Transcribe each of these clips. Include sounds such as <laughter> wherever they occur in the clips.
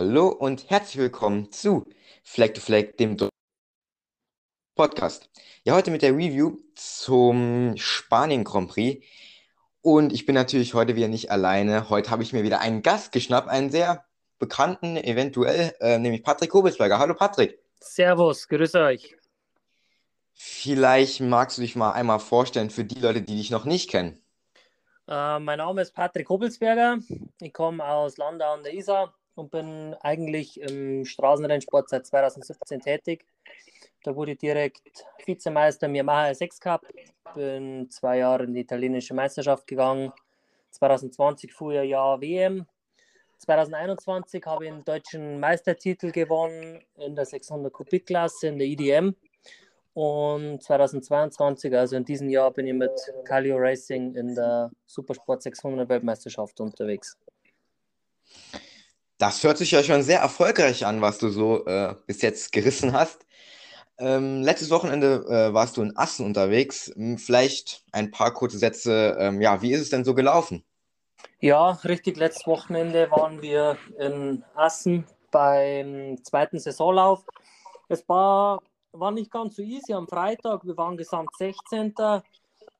Hallo und herzlich willkommen zu Flag to Flag, dem Podcast. Ja, heute mit der Review zum Spanien Grand Prix. Und ich bin natürlich heute wieder nicht alleine. Heute habe ich mir wieder einen Gast geschnappt, einen sehr bekannten, eventuell, äh, nämlich Patrick Kobelsberger. Hallo Patrick. Servus, grüß euch. Vielleicht magst du dich mal einmal vorstellen für die Leute, die dich noch nicht kennen. Äh, mein Name ist Patrick Kobelsberger. Ich komme aus Landau an der Isar und bin eigentlich im Straßenrennsport seit 2017 tätig. Da wurde ich direkt Vizemeister im Yamaha R6 Cup. Bin zwei Jahre in die italienische Meisterschaft gegangen. 2020 fuhr ich Jahr WM. 2021 habe ich einen deutschen Meistertitel gewonnen in der 600 Kubikklasse in der IDM. Und 2022, also in diesem Jahr, bin ich mit Calio Racing in der Supersport 600 Weltmeisterschaft unterwegs. Das hört sich ja schon sehr erfolgreich an, was du so äh, bis jetzt gerissen hast. Ähm, letztes Wochenende äh, warst du in Assen unterwegs. Hm, vielleicht ein paar kurze Sätze. Ähm, ja, wie ist es denn so gelaufen? Ja, richtig. Letztes Wochenende waren wir in Assen beim zweiten Saisonlauf. Es war, war nicht ganz so easy am Freitag. Wir waren gesamt 16.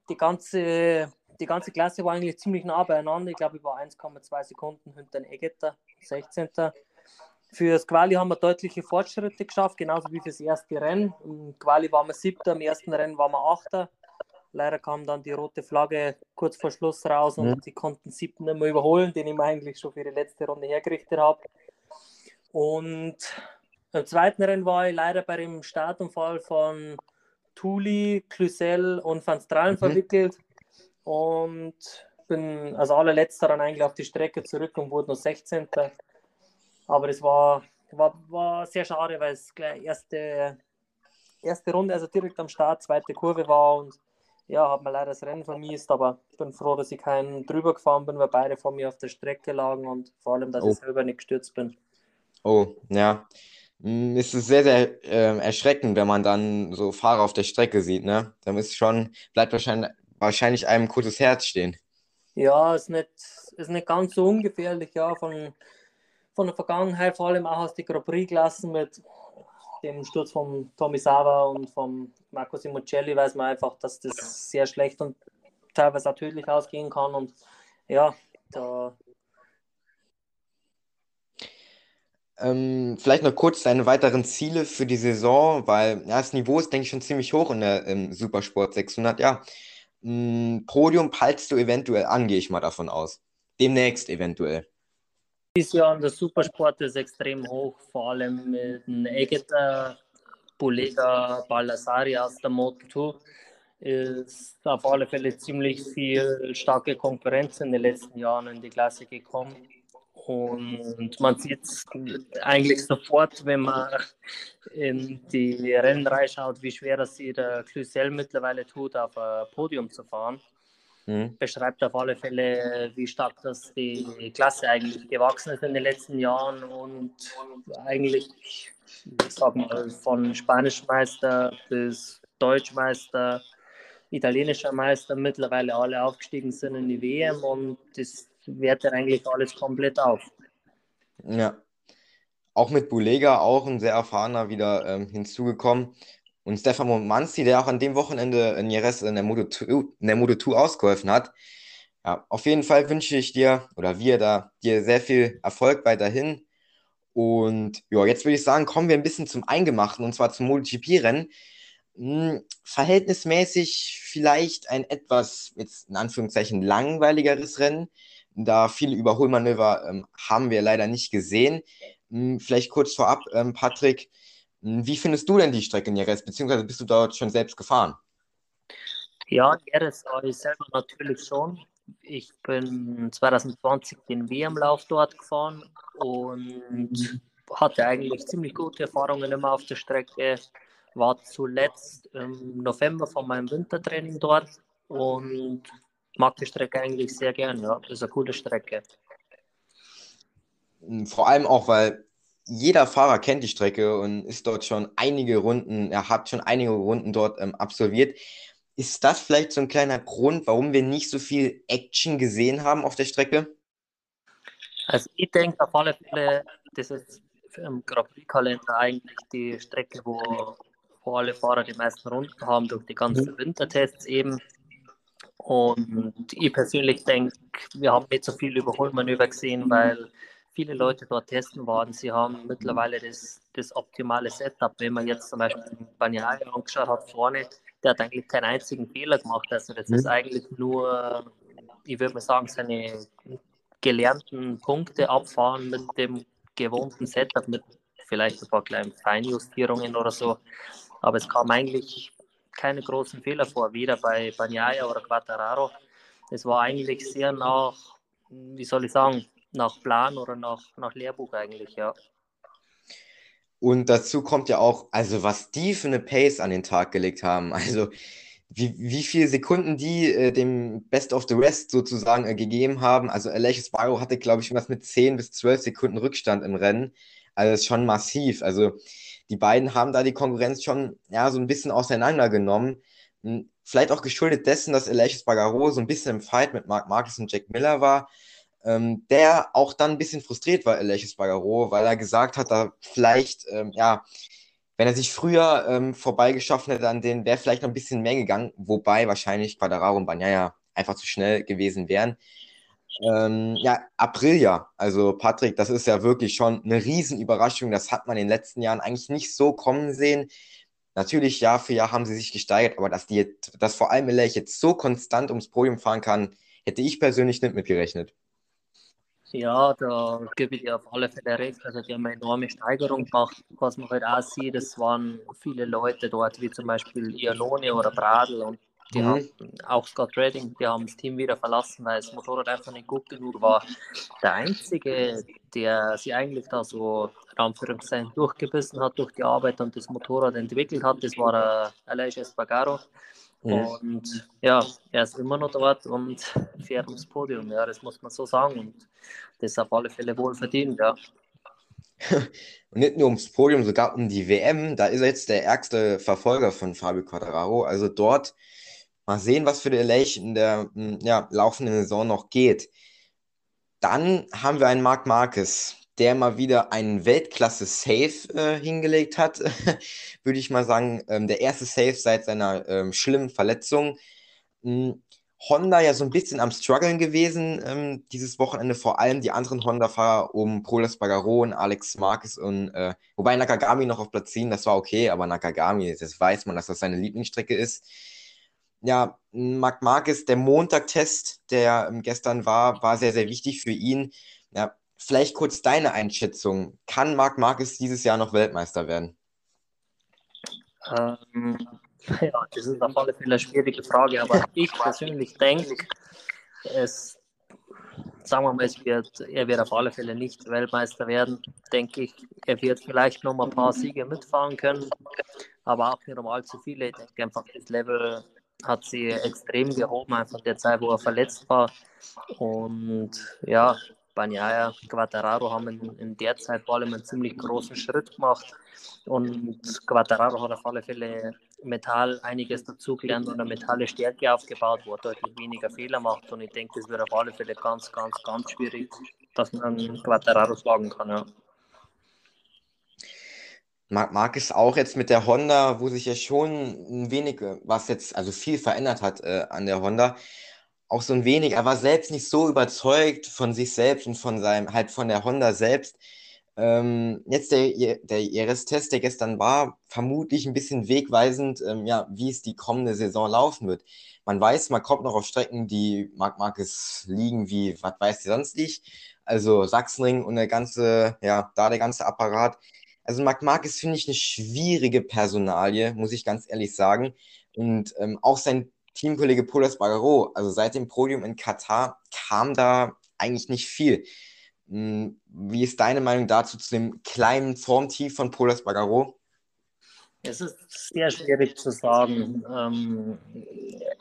Die ganze die ganze Klasse war eigentlich ziemlich nah beieinander. Ich glaube, ich war 1,2 Sekunden hinter den Egeter, 16. Für das Quali haben wir deutliche Fortschritte geschafft, genauso wie fürs erste Rennen. Im Quali waren wir siebter, im ersten Rennen waren wir achter. Leider kam dann die rote Flagge kurz vor Schluss raus und mhm. die konnten siebten nicht mehr überholen, den ich mir eigentlich schon für die letzte Runde hergerichtet habe. Und im zweiten Rennen war ich leider bei dem Startunfall von Tuli, Clusel und Van Strahlen mhm. verwickelt und bin als allerletzter dann eigentlich auf die Strecke zurück und wurde noch 16. Aber das war, war, war sehr schade, weil es gleich erste, erste Runde, also direkt am Start, zweite Kurve war und ja, hat mir leider das Rennen vermisst, aber ich bin froh, dass ich keinen drüber gefahren bin, weil beide vor mir auf der Strecke lagen und vor allem, dass oh. ich selber nicht gestürzt bin. Oh, ja. Hm, es ist sehr, sehr äh, erschreckend, wenn man dann so Fahrer auf der Strecke sieht, ne? Dann ist schon, bleibt wahrscheinlich wahrscheinlich einem kurzes Herz stehen. Ja, ist nicht, ist nicht ganz so ungefährlich, ja, von, von der Vergangenheit, vor allem auch aus den Grand Prix-Klassen mit dem Sturz von Tommy Sava und von Marco Simoncelli weiß man einfach, dass das sehr schlecht und teilweise auch tödlich ausgehen kann und ja, da Ähm, vielleicht noch kurz deine weiteren Ziele für die Saison, weil ja, das Niveau ist, denke ich, schon ziemlich hoch in der ähm, Supersport 600. Ja, ein Podium peilst du eventuell an, gehe ich mal davon aus. Demnächst eventuell. Dieses Jahr an der Supersport ist extrem hoch, vor allem mit Egeta, Bulega, Baldassari aus der Moto2 ist auf alle Fälle ziemlich viel starke Konkurrenz in den letzten Jahren in die Klasse gekommen. Und man sieht es eigentlich sofort, wenn man in die Rennen reinschaut, wie schwer es der Clusel mittlerweile tut, auf ein Podium zu fahren. Mhm. Beschreibt auf alle Fälle, wie stark das die Klasse eigentlich gewachsen ist in den letzten Jahren und eigentlich, ich sag mal, von Spanischmeister bis Deutschmeister, italienischer Meister mittlerweile alle aufgestiegen sind in die WM und das wertet eigentlich alles komplett auf. Ja. Auch mit Bulega, auch ein sehr erfahrener, wieder ähm, hinzugekommen. Und Stefano Manzi, der auch an dem Wochenende in Jerez in der Moto 2, in der Moto 2 ausgeholfen hat. Ja, auf jeden Fall wünsche ich dir oder wir da dir sehr viel Erfolg weiterhin. Und ja, jetzt würde ich sagen, kommen wir ein bisschen zum Eingemachten und zwar zum MotoGP-Rennen. Hm, verhältnismäßig vielleicht ein etwas, jetzt in Anführungszeichen, langweiligeres Rennen da viele Überholmanöver ähm, haben wir leider nicht gesehen. Hm, vielleicht kurz vorab, ähm, Patrick, hm, wie findest du denn die Strecke in Jerez, beziehungsweise bist du dort schon selbst gefahren? Ja, Jerez war ich selber natürlich schon. Ich bin 2020 den WM-Lauf dort gefahren und hatte eigentlich ziemlich gute Erfahrungen immer auf der Strecke. War zuletzt im November von meinem Wintertraining dort und mag die Strecke eigentlich sehr gern. Ja, das ist eine coole Strecke. Vor allem auch, weil jeder Fahrer kennt die Strecke und ist dort schon einige Runden, er hat schon einige Runden dort ähm, absolviert. Ist das vielleicht so ein kleiner Grund, warum wir nicht so viel Action gesehen haben auf der Strecke? Also ich denke auf alle Fälle, das ist im Grand Prix-Kalender eigentlich die Strecke, wo, wo alle Fahrer die meisten Runden haben durch die ganzen mhm. Wintertests eben. Und ich persönlich denke, wir haben nicht so viel Überholmanöver gesehen, weil viele Leute dort testen waren. Sie haben mittlerweile das, das optimale Setup. Wenn man jetzt zum Beispiel Banyaya angeschaut hat vorne, der hat eigentlich keinen einzigen Fehler gemacht. Also das mhm. ist eigentlich nur, ich würde mal sagen, seine gelernten Punkte abfahren mit dem gewohnten Setup, mit vielleicht ein paar kleinen Feinjustierungen oder so. Aber es kam eigentlich keine großen Fehler vor, weder bei Banyaya oder Quattararo. Es war eigentlich sehr nach, wie soll ich sagen, nach Plan oder nach, nach Lehrbuch eigentlich, ja. Und dazu kommt ja auch, also was die für eine Pace an den Tag gelegt haben. <laughs> Also wie, wie viele Sekunden die äh, dem Best of the Rest sozusagen äh, gegeben haben. Also Aleix Barrow hatte, glaube ich, was mit 10 bis 12 Sekunden Rückstand im Rennen. Also das ist schon massiv. Also die beiden haben da die Konkurrenz schon ja, so ein bisschen auseinandergenommen. Hm, vielleicht auch geschuldet dessen, dass Aleix Bagaro so ein bisschen im Fight mit Mark Marcus und Jack Miller war ähm, der auch dann ein bisschen frustriert war, Elias Bagaro, weil er gesagt hat, da vielleicht, ähm, ja, wenn er sich früher ähm, vorbeigeschaffen hätte an den, wäre vielleicht noch ein bisschen mehr gegangen, wobei wahrscheinlich Quadraro und Banyaya einfach zu schnell gewesen wären. Ähm, ja, Aprilia, also Patrick, das ist ja wirklich schon eine Riesenüberraschung. Das hat man in den letzten Jahren eigentlich nicht so kommen sehen. Natürlich, Jahr für Jahr haben sie sich gesteigert, aber dass, die, dass vor allem Elech jetzt so konstant ums Podium fahren kann, hätte ich persönlich nicht mitgerechnet. Ja, da gebe ich dir auf alle Fälle recht. Also die haben eine enorme Steigerung gemacht. Was man halt auch sieht, es waren viele Leute dort, wie zum Beispiel Iannone oder Bradl und die mhm. haben auch Scott Redding, die haben das Team wieder verlassen, weil das Motorrad einfach nicht gut genug war. Der Einzige, der sie eigentlich da so Anführungszeichen durchgebissen hat durch die Arbeit und das Motorrad entwickelt hat, das war der Aleix Espargaro. Mhm. Und ja, er ist immer noch dort und fährt ums Podium, ja, das muss man so sagen. Und das ist auf alle Fälle wohl verdient, ja. <laughs> Und nicht nur ums Podium, sogar um die WM. Da ist er jetzt der ärgste Verfolger von Fabio Quattararo. Also dort mal sehen, was für Elech in der hm, ja, laufenden Saison noch geht. Dann haben wir einen Marc Marquez der mal wieder einen Weltklasse-Safe äh, hingelegt hat, <laughs> würde ich mal sagen. Ähm, der erste Safe seit seiner ähm, schlimmen Verletzung. Hm, Honda ja so ein bisschen am Struggeln gewesen ähm, dieses Wochenende, vor allem die anderen Honda-Fahrer um Prolas Bagaron, Alex Marquez und äh, wobei Nakagami noch auf Platz 10, das war okay, aber Nakagami, das weiß man, dass das seine Lieblingsstrecke ist. Ja, Marc Marquez, der Montag-Test, der ähm, gestern war, war sehr, sehr wichtig für ihn. Ja, Vielleicht kurz deine Einschätzung. Kann Marc Marquez dieses Jahr noch Weltmeister werden? Ähm, <laughs> ja, das ist auf alle Fälle eine schwierige Frage, aber ich persönlich denke, es, sagen wir mal, es wird, er wird auf alle Fälle nicht Weltmeister werden, denke ich. Er wird vielleicht noch mal ein paar Siege mitfahren können, aber auch nicht um allzu viele. Ich denke einfach, das Level hat sie extrem gehoben, einfach der Zeit, wo er verletzt war. Und ja, Banyaya, Quattararo haben in, in, der Zeit vor allem einen ziemlich großen Schritt gemacht und Quattararo hat auf alle Fälle Metall einiges dazugelernt und eine Metalle Stärke aufgebaut, wo er deutlich weniger Fehler macht und ich denke, das wird auf alle Fälle ganz, ganz, ganz schwierig, dass man Quattararo schlagen kann. Ja. Mag es auch jetzt mit der Honda, wo sich ja schon ein wenig, was jetzt, also viel verändert hat äh, an der Honda, auch so ein wenig, er war selbst nicht so überzeugt von sich selbst und von seinem, halt von der Honda selbst. Ähm, jetzt der, der IRS-Test, der gestern war, vermutlich ein bisschen wegweisend, ähm, ja, wie es die kommende Saison laufen wird. Man weiß, man kommt noch auf Strecken, die Marc Marquez liegen, wie, was weiß die sonst nicht. Also Sachsenring und der ganze, ja, da der ganze Apparat. Also Marc Marquez finde ich eine schwierige Personalie, muss ich ganz ehrlich sagen. Und ähm, auch sein Teamkollege Polas Bagaro, also seit dem Podium in Katar kam da eigentlich nicht viel. Hm, wie ist deine Meinung dazu zu dem kleinen Formtief von Polas Bagaro? Es ist sehr schwierig zu sagen. Ähm,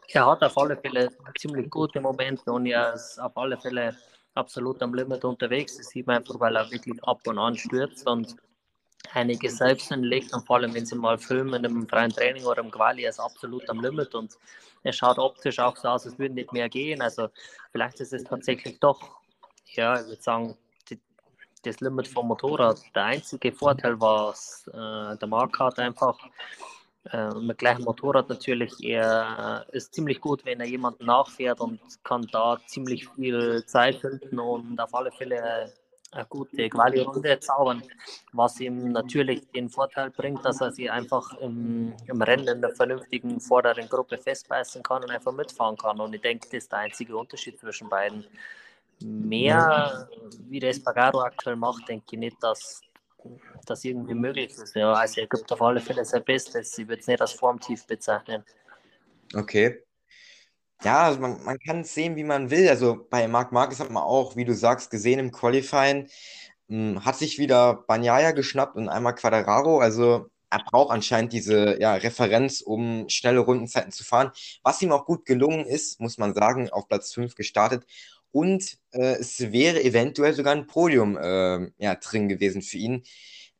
er hat auf alle Fälle ziemlich gute Momente und er ist auf alle Fälle absolut am Limit unterwegs. Das sieht man einfach, weil er wirklich ab und an stürzt und einige selbst hinlegt und vor allem, wenn sie mal filmen im freien Training oder im Quali, ist absolut am Limit und er schaut optisch auch so aus, als würde nicht mehr gehen. Also vielleicht ist es tatsächlich doch, ja, ich würde sagen, die, das Limit vom Motorrad. Der einzige Vorteil war, äh, der Marc hat einfach äh, mit gleichem Motorrad natürlich, er ist ziemlich gut, wenn er jemanden nachfährt und kann da ziemlich viel Zeit finden und auf alle Fälle gute Quali-Runde zaubern, was ihm natürlich den Vorteil bringt, dass er sich einfach im, im Rennen in der vernünftigen vorderen Gruppe festbeißen kann und einfach mitfahren kann. Und ich denke, das ist der einzige Unterschied zwischen beiden. Mehr, wie das Bagaro aktuell macht, denke ich nicht, dass das irgendwie möglich ist. Ja, also er gibt auf alle Fälle sein Bestes. Ich würde es nicht als formtief bezeichnen. Okay. Ja, also man, man kann es sehen, wie man will. Also bei Marc Marquez hat man auch, wie du sagst, gesehen im Qualifying, hm, hat sich wieder Banyaya geschnappt und einmal Quadraro. Also er braucht anscheinend diese ja, Referenz, um schnelle Rundenzeiten zu fahren. Was ihm auch gut gelungen ist, muss man sagen, auf Platz 5 gestartet. Und äh, es wäre eventuell sogar ein Podium äh, ja, drin gewesen für ihn.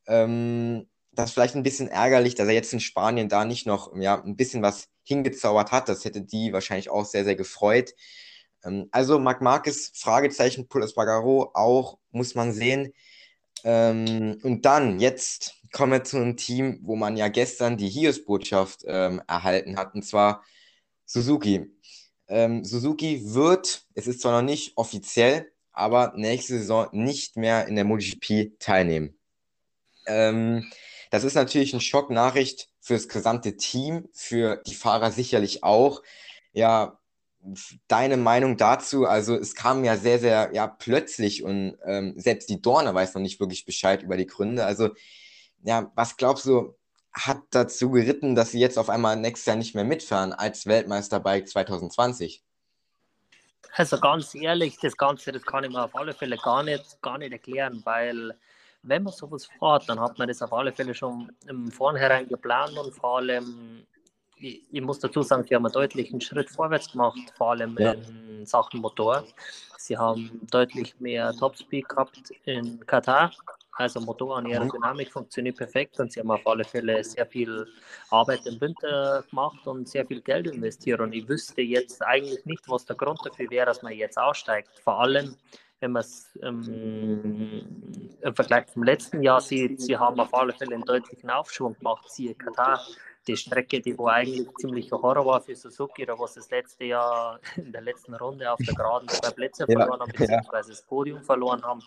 Ähm, das ist vielleicht ein bisschen ärgerlich, dass er jetzt in Spanien da nicht noch ja, ein bisschen was hingezaubert hat. Das hätte die wahrscheinlich auch sehr, sehr gefreut. Ähm, also Marc Marquez, Fragezeichen, Pull Espargaro, auch muss man sehen. Ähm, und dann, jetzt kommen wir zu einem Team, wo man ja gestern die Hiobsbotschaft ähm, erhalten hat, und zwar Suzuki. Ähm, Suzuki wird, es ist zwar noch nicht offiziell, aber nächste Saison nicht mehr in der MotoGP teilnehmen. Ähm, das ist natürlich eine Schocknachricht für das gesamte Team, für die Fahrer sicherlich auch. Ja, deine Meinung dazu? Also es kam ja sehr, sehr ja, plötzlich und ähm, selbst die Dorne weiß noch nicht wirklich Bescheid über die Gründe. Also ja, was glaubst du, hat dazu geritten, dass sie jetzt auf einmal nächstes Jahr nicht mehr mitfahren als Weltmeister bei 2020? Also ganz ehrlich, das Ganze, das kann ich mir auf alle Fälle gar nicht, gar nicht erklären, weil wenn man sowas fährt, dann hat man das auf alle Fälle schon im Vornherein geplant und vor allem, ich, ich muss dazu sagen, sie haben einen deutlichen Schritt vorwärts gemacht, vor allem ja. in Sachen Motor. Sie haben deutlich mehr Topspeed gehabt in Katar. Also Motor und Aerodynamik funktioniert perfekt und sie haben auf alle Fälle sehr viel Arbeit im Winter gemacht und sehr viel Geld investiert. Und ich wüsste jetzt eigentlich nicht, was der Grund dafür wäre, dass man jetzt aussteigt. Vor allem, wenn man es ähm, im Vergleich zum letzten Jahr sieht, sie haben auf alle Fälle einen deutlichen Aufschwung gemacht. Siehe Katar, die Strecke, die wo eigentlich ziemlich Horror war für Suzuki, da was das letzte Jahr <laughs> in der letzten Runde auf der Geraden zwei Plätze ja, verloren haben, beziehungsweise ja. das Podium verloren haben,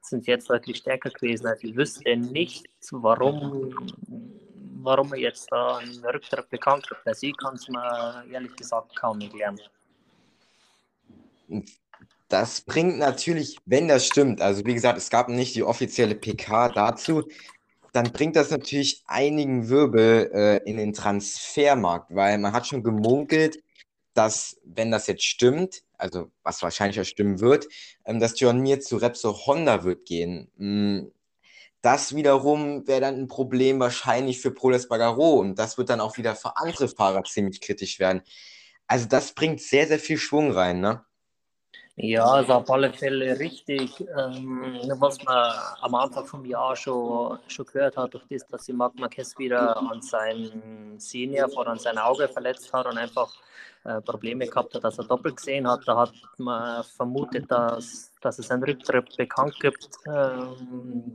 sind jetzt deutlich stärker gewesen. Also ich wüsste nicht, warum, warum er jetzt da einen Rücktritt bekannt hat. Also ich kann es mir ehrlich gesagt kaum erklären. Das bringt natürlich, wenn das stimmt, also wie gesagt, es gab nicht die offizielle PK dazu, dann bringt das natürlich einigen Wirbel äh, in den Transfermarkt, weil man hat schon gemunkelt, dass, wenn das jetzt stimmt, also was wahrscheinlich auch stimmen wird, ähm, dass John Mir zu Repsol Honda wird gehen. Mm, das wiederum wäre dann ein Problem wahrscheinlich für Proles Bagaro und das wird dann auch wieder für andere Fahrer ziemlich kritisch werden. Also das bringt sehr, sehr viel Schwung rein, ne? Ja, also auf alle Fälle richtig. Ähm, was man am Anfang vom Jahr schon, schon gehört hat, durch das, dass sich Marc Marquez wieder an seinen Senior vor an sein Auge verletzt hat und einfach äh, Probleme gehabt hat, dass er doppelt gesehen hat. Da hat man vermutet, dass, dass es einen Rücktritt bekannt gibt. Ähm,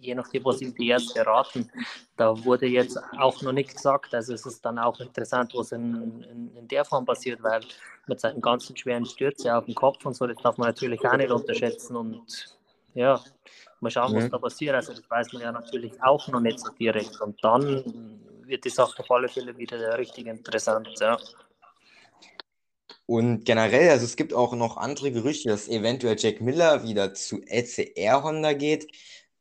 je nachdem, was ihm die Ärzte raten. Da wurde jetzt auch noch nicht gesagt. Also es ist dann auch interessant, was in, in, in der Form passiert, weil mit seinen ganzen schweren Stürze auf dem Kopf und so, das darf man natürlich auch nicht unterschätzen. Und ja, mal schauen, was mhm. da passiert. Also das weiß man ja natürlich auch noch nicht so direkt. Und dann wird die Sache auf alle Fälle wieder richtig interessant. Ja. Und generell, also es gibt auch noch andere Gerüchte, dass eventuell Jack Miller wieder zu LCR Honda geht.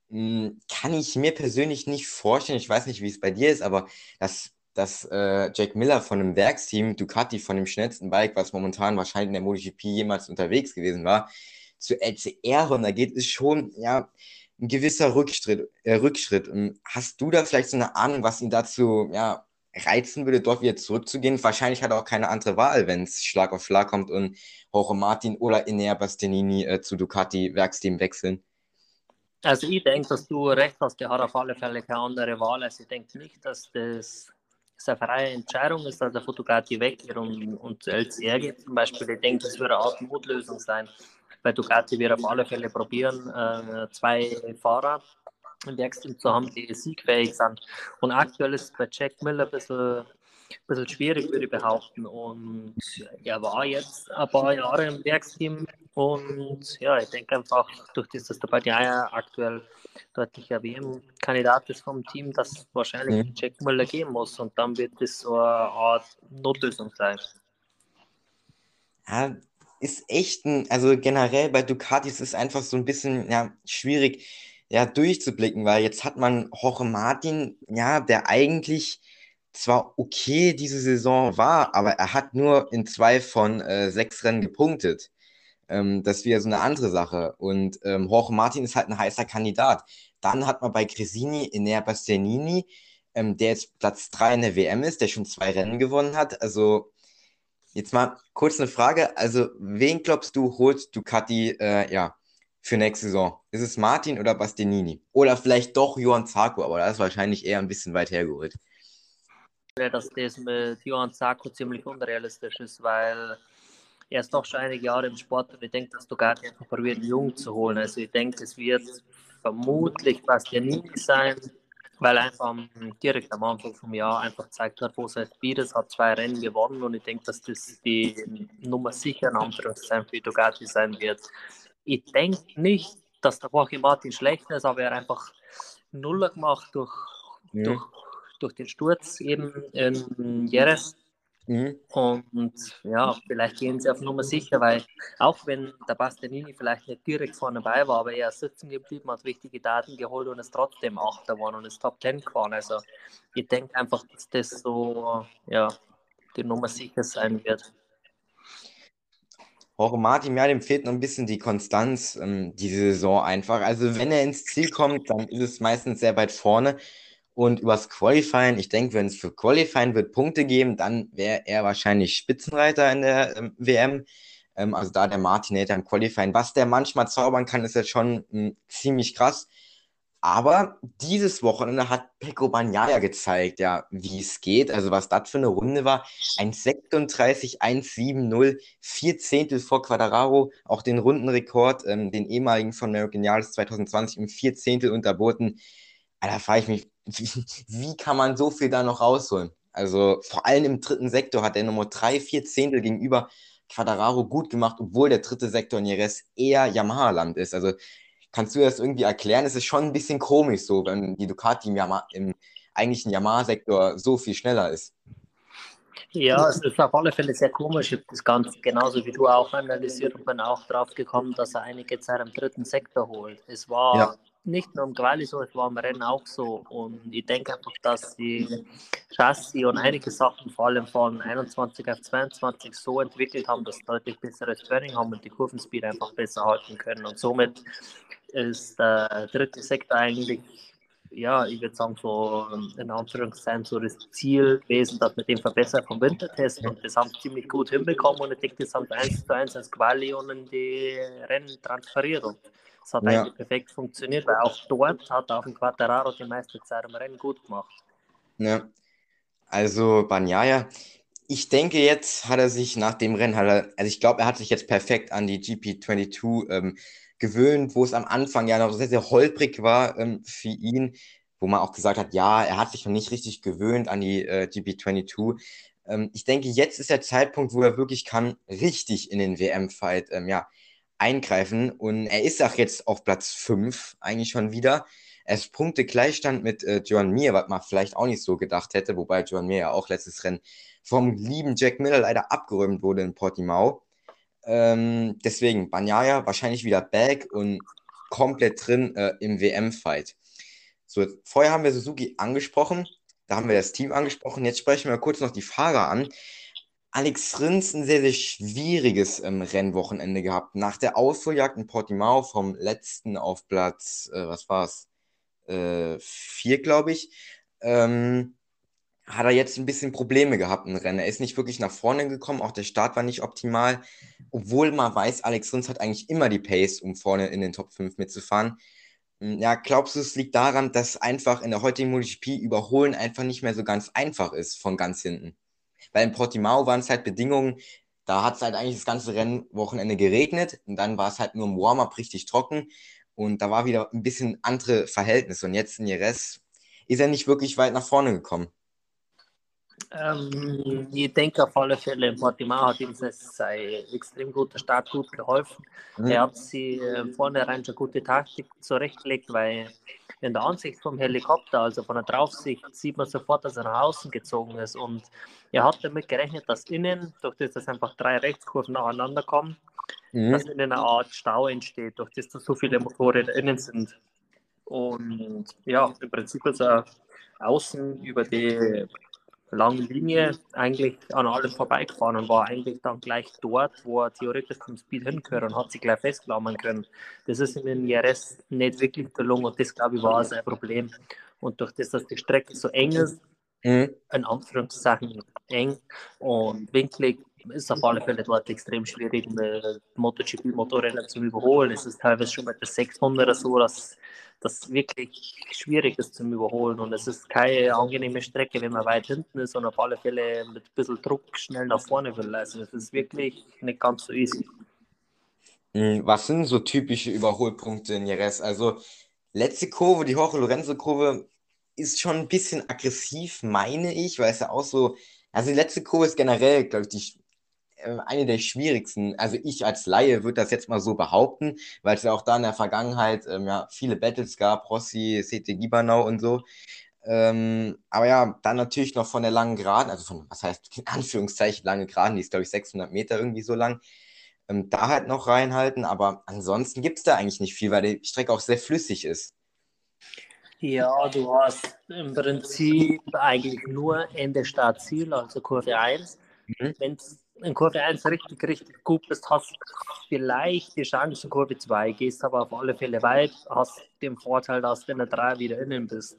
Hm, kann ich mir persönlich nicht vorstellen. Ich weiß nicht, wie es bei dir ist, aber dass, dass äh, Jack Miller von einem Werksteam, Ducati von dem schnellsten Bike, was momentan wahrscheinlich in der MotoGP jemals unterwegs gewesen war, zu LCR Honda geht, ist schon ja ein gewisser Rückschritt. Äh, Rückschritt. Und hast du da vielleicht so eine Ahnung, was ihn dazu ja, reizen würde, dort wieder zurückzugehen? Wahrscheinlich hat er auch keine andere Wahl, wenn es Schlag auf Schlag kommt und Jorge Martin oder Enea Bastianini äh, zu Ducati Werksteam wechseln. Also ich denke, dass du recht hast, der hat auf alle Fälle keine andere Wahl. Also ich denke nicht, dass das eine freie Entscheidung ist, dass der Fotografie weggeht und, und LCR geht zum Beispiel. Ich denke, das würde eine Art Notlösung sein. bei Ducati wird auf alle Fälle probieren, äh, zwei Fahrer im Werksteam zu haben, die siegfähig sind. Und aktuell ist es bei Jack Miller ein bisschen ein bisschen schwierig, würde ich behaupten. Und er war jetzt ein paar Jahre im Werksteam und ja, ich denke einfach, durch das, dass der Badjaja aktuell deutlicher WM-Kandidat ist vom Team, dass wahrscheinlich mhm. Jack Müller gehen muss und dann wird das so eine Art Notlösung sein. Ja, ist echt ein, also generell bei Ducatis ist einfach so ein bisschen ja, schwierig ja, durchzublicken, weil jetzt hat man Jorge Martin, ja, der eigentlich zwar okay diese Saison war, aber er hat nur in zwei von äh, sechs Rennen gepunktet. Ähm, das wieder so eine andere Sache. Und ähm, Jorge Martin ist halt ein heißer Kandidat. Dann hat man bei Gresini Enea Bastianini, ähm, der jetzt Platz 3 in der WM ist, der schon zwei Rennen gewonnen hat. Also jetzt mal kurz eine Frage. Also wen glaubst du holt Ducati äh, ja, für nächste Saison? Ist es Martin oder Bastianini? Oder vielleicht doch Johann Zarco, aber das ist wahrscheinlich eher ein bisschen weit hergeholt dass das mit Johann Sarko ziemlich unrealistisch ist, weil er ist doch schon einige Jahre im Sport und ich denke, dass du gar nicht probiert, jung zu holen. Also ich denke, es wird vermutlich Bastianini sein, weil er einfach direkt am Anfang vom Jahr einfach gezeigt hat, wo sein Speed ist, hat zwei Rennen gewonnen und ich denke, dass das die Nummer sicher in Anführungszeichen für Ducati sein wird. Ich denke nicht, dass der Joachim Martin schlecht ist, aber er hat einfach Nuller gemacht durch, ja. durch durch den Sturz eben in Jerez. Mhm. Und ja, vielleicht gehen sie auf Nummer sicher, weil auch wenn der Bastianini vielleicht nicht direkt vorne dabei war, aber er ist sitzen geblieben, hat wichtige Daten geholt und ist trotzdem Achter geworden und ist Top Ten gefahren. Also ich denke einfach, dass das so ja, die Nummer sicher sein wird. Jorge Martin, ja, dem fehlt noch ein bisschen die Konstanz ähm, diese Saison einfach. Also wenn er ins Ziel kommt, dann ist es meistens sehr weit vorne. Und übers Qualifying, ich denke, wenn es für Qualifying wird Punkte geben, dann wäre er wahrscheinlich Spitzenreiter in der ähm, WM. Ähm, also da der Martinator im Qualifying. Was der manchmal zaubern kann, ist jetzt schon ähm, ziemlich krass. Aber dieses Wochenende hat Pecco Bagnaia gezeigt, ja, wie es geht. Also was das für eine Runde war. 1,36, 1,70, vier Zehntel vor Quadraro. Auch den Rundenrekord, ähm, den ehemaligen von American Yards 2020 um vier Zehntel unterboten. Da frage ich mich, <laughs> wie, kann man so viel da noch rausholen? Also vor allem im dritten Sektor hat der Nummer drei, vier Zehntel gegenüber Quadraro gut gemacht, obwohl der dritte Sektor in Jerez eher Yamaha-Land ist. Also kannst du das irgendwie erklären? Es ist schon ein bisschen komisch so, wenn die Ducati im, Yamaha, im eigentlichen Yamaha-Sektor so viel schneller ist. Ja, es ist auf alle Fälle sehr komisch. Das Ganze genauso wie du auch analysiert und bin auch drauf gekommen, dass er einige Zeit im dritten Sektor holt. Es war ja nicht nur im Quali so, es war im Rennen auch so. Und ich denke einfach, dass die Chassis und einige Sachen, vor allem von 21 auf 22, so entwickelt haben, dass sie deutlich besseres Turning haben und die Kurvenspeed einfach besser halten können. Und somit ist der dritte Sektor eigentlich, ja, ich würde sagen, so in Anführungszeichen so das Ziel gewesen, dass wir den verbessern vom Wintertest und das haben sie ziemlich gut hinbekommen und ich denke, das haben sie eins zu eins ins Quali und in die Rennen transferiert. Und es hat ja. eigentlich perfekt funktioniert, weil auch dort hat auf dem Quattararo die meiste Zeit im Rennen gut gemacht. Ja, also Banyaya, ich denke, jetzt hat er sich nach dem Rennen, er, also ich glaube, er hat sich jetzt perfekt an die GP22 ähm, gewöhnt, wo es am Anfang ja noch sehr, sehr holprig war ähm, für ihn, wo man auch gesagt hat, ja, er hat sich noch nicht richtig gewöhnt an die äh, GP22. Ähm, ich denke, jetzt ist der Zeitpunkt, wo er wirklich kann, richtig in den WM-Fight ähm, ja, eingreifen. Und er ist auch jetzt auf Platz 5 eigentlich schon wieder. Er ist Punkte Gleichstand mit äh, John Mir, was man vielleicht auch nicht so gedacht hätte, wobei John Mir ja auch letztes Rennen vom lieben Jack Miller leider abgeräumt wurde in Portimao. Ähm, deswegen, Banyaya wahrscheinlich wieder back und komplett drin äh, im WM-Fight. So, vorher haben wir Suzuki angesprochen, da haben wir das Team angesprochen. Jetzt sprechen wir kurz noch die Fahrer an. Alex Rins ein sehr, sehr schwieriges ähm, Rennwochenende gehabt. Nach der Ausfuhrjagd in Portimao vom letzten auf Platz, äh, was war es, äh, vier, glaube ich, ähm, hat er jetzt ein bisschen Probleme gehabt im Rennen. Er ist nicht wirklich nach vorne gekommen, auch der Start war nicht optimal, obwohl man weiß, Alex Rins hat eigentlich immer die Pace, um vorne in den Top 5 mitzufahren. Hm, ja, glaubst du, es liegt daran, dass einfach in der heutigen MotoGP überholen einfach nicht mehr so ganz einfach ist von ganz hinten? Weil in Portimao waren es halt Bedingungen, Da hat es halt eigentlich das ganze Rennwochenende geregnet und dann war es halt nur im Warm-up richtig trocken und da war wieder ein bisschen andere Verhältnisse. Und jetzt in Jerez ist er nicht wirklich weit nach vorne gekommen. Ähm, ich denke auf alle Fälle, Portimao hat ihm sein extrem guter Start gut geholfen. Mhm. Er hat sie äh, vornherein schon gute Taktik zurechtgelegt, weil in der Ansicht vom Helikopter, also von der Draufsicht, sieht man sofort, dass er nach außen gezogen ist. Und er hat damit gerechnet, dass innen, durch das, dass einfach drei Rechtskurven nacheinander kommen, mhm. dass innen eine Art Stau entsteht, durch das, dass so viele Motorräder innen sind. Und ja, im Prinzip ist er außen über die lange Linie eigentlich an allem vorbeigefahren und war eigentlich dann gleich dort, wo er theoretisch zum Speed hingehört und hat sich gleich festklammern können. Das ist in IRS nicht wirklich gelungen und das, glaube ich, war sein Problem. Und durch das, dass die Strecke so eng ist, mhm. in Anführungszeichen eng und winklig, ist auf alle Fälle dort extrem schwierig, mit MotoGP-Motorrädern zu überholen. Es ist teilweise schon mit der 600er so, dass das wirklich schwierig ist zum Überholen. Und es ist keine angenehme Strecke, wenn man weit hinten ist und auf alle Fälle mit ein bisschen Druck schnell nach vorne will. Also es ist wirklich nicht ganz so easy. Hm, was sind so typische Überholpunkte in Jerez? Also letzte Kurve, die Jorge Lorenzo-Kurve, ist schon ein bisschen aggressiv, meine ich, weil es ja auch so, also die letzte Kurve ist generell, glaube ich, die eine der schwierigsten. Also ich als Laie würde das jetzt mal so behaupten, weil es ja auch da in der Vergangenheit ähm, ja, viele Battles gab, Rossi, CT Gibanau und so. Ähm, aber ja, dann natürlich noch von der langen Geraden, also von, was heißt in Anführungszeichen lange Geraden, die ist glaube ich 600 Meter irgendwie so lang, ähm, da halt noch reinhalten. Aber ansonsten gibt es da eigentlich nicht viel, weil die Strecke auch sehr flüssig ist. Ja, du hast im Prinzip eigentlich nur Ende Start Ziel, also Kurve 1. Mhm. Wenn es in Kurve 1 richtig, richtig gut bist, hast vielleicht die Chance in Kurve 2, gehst aber auf alle Fälle weit, hast den Vorteil, dass du in der 3 wieder innen bist.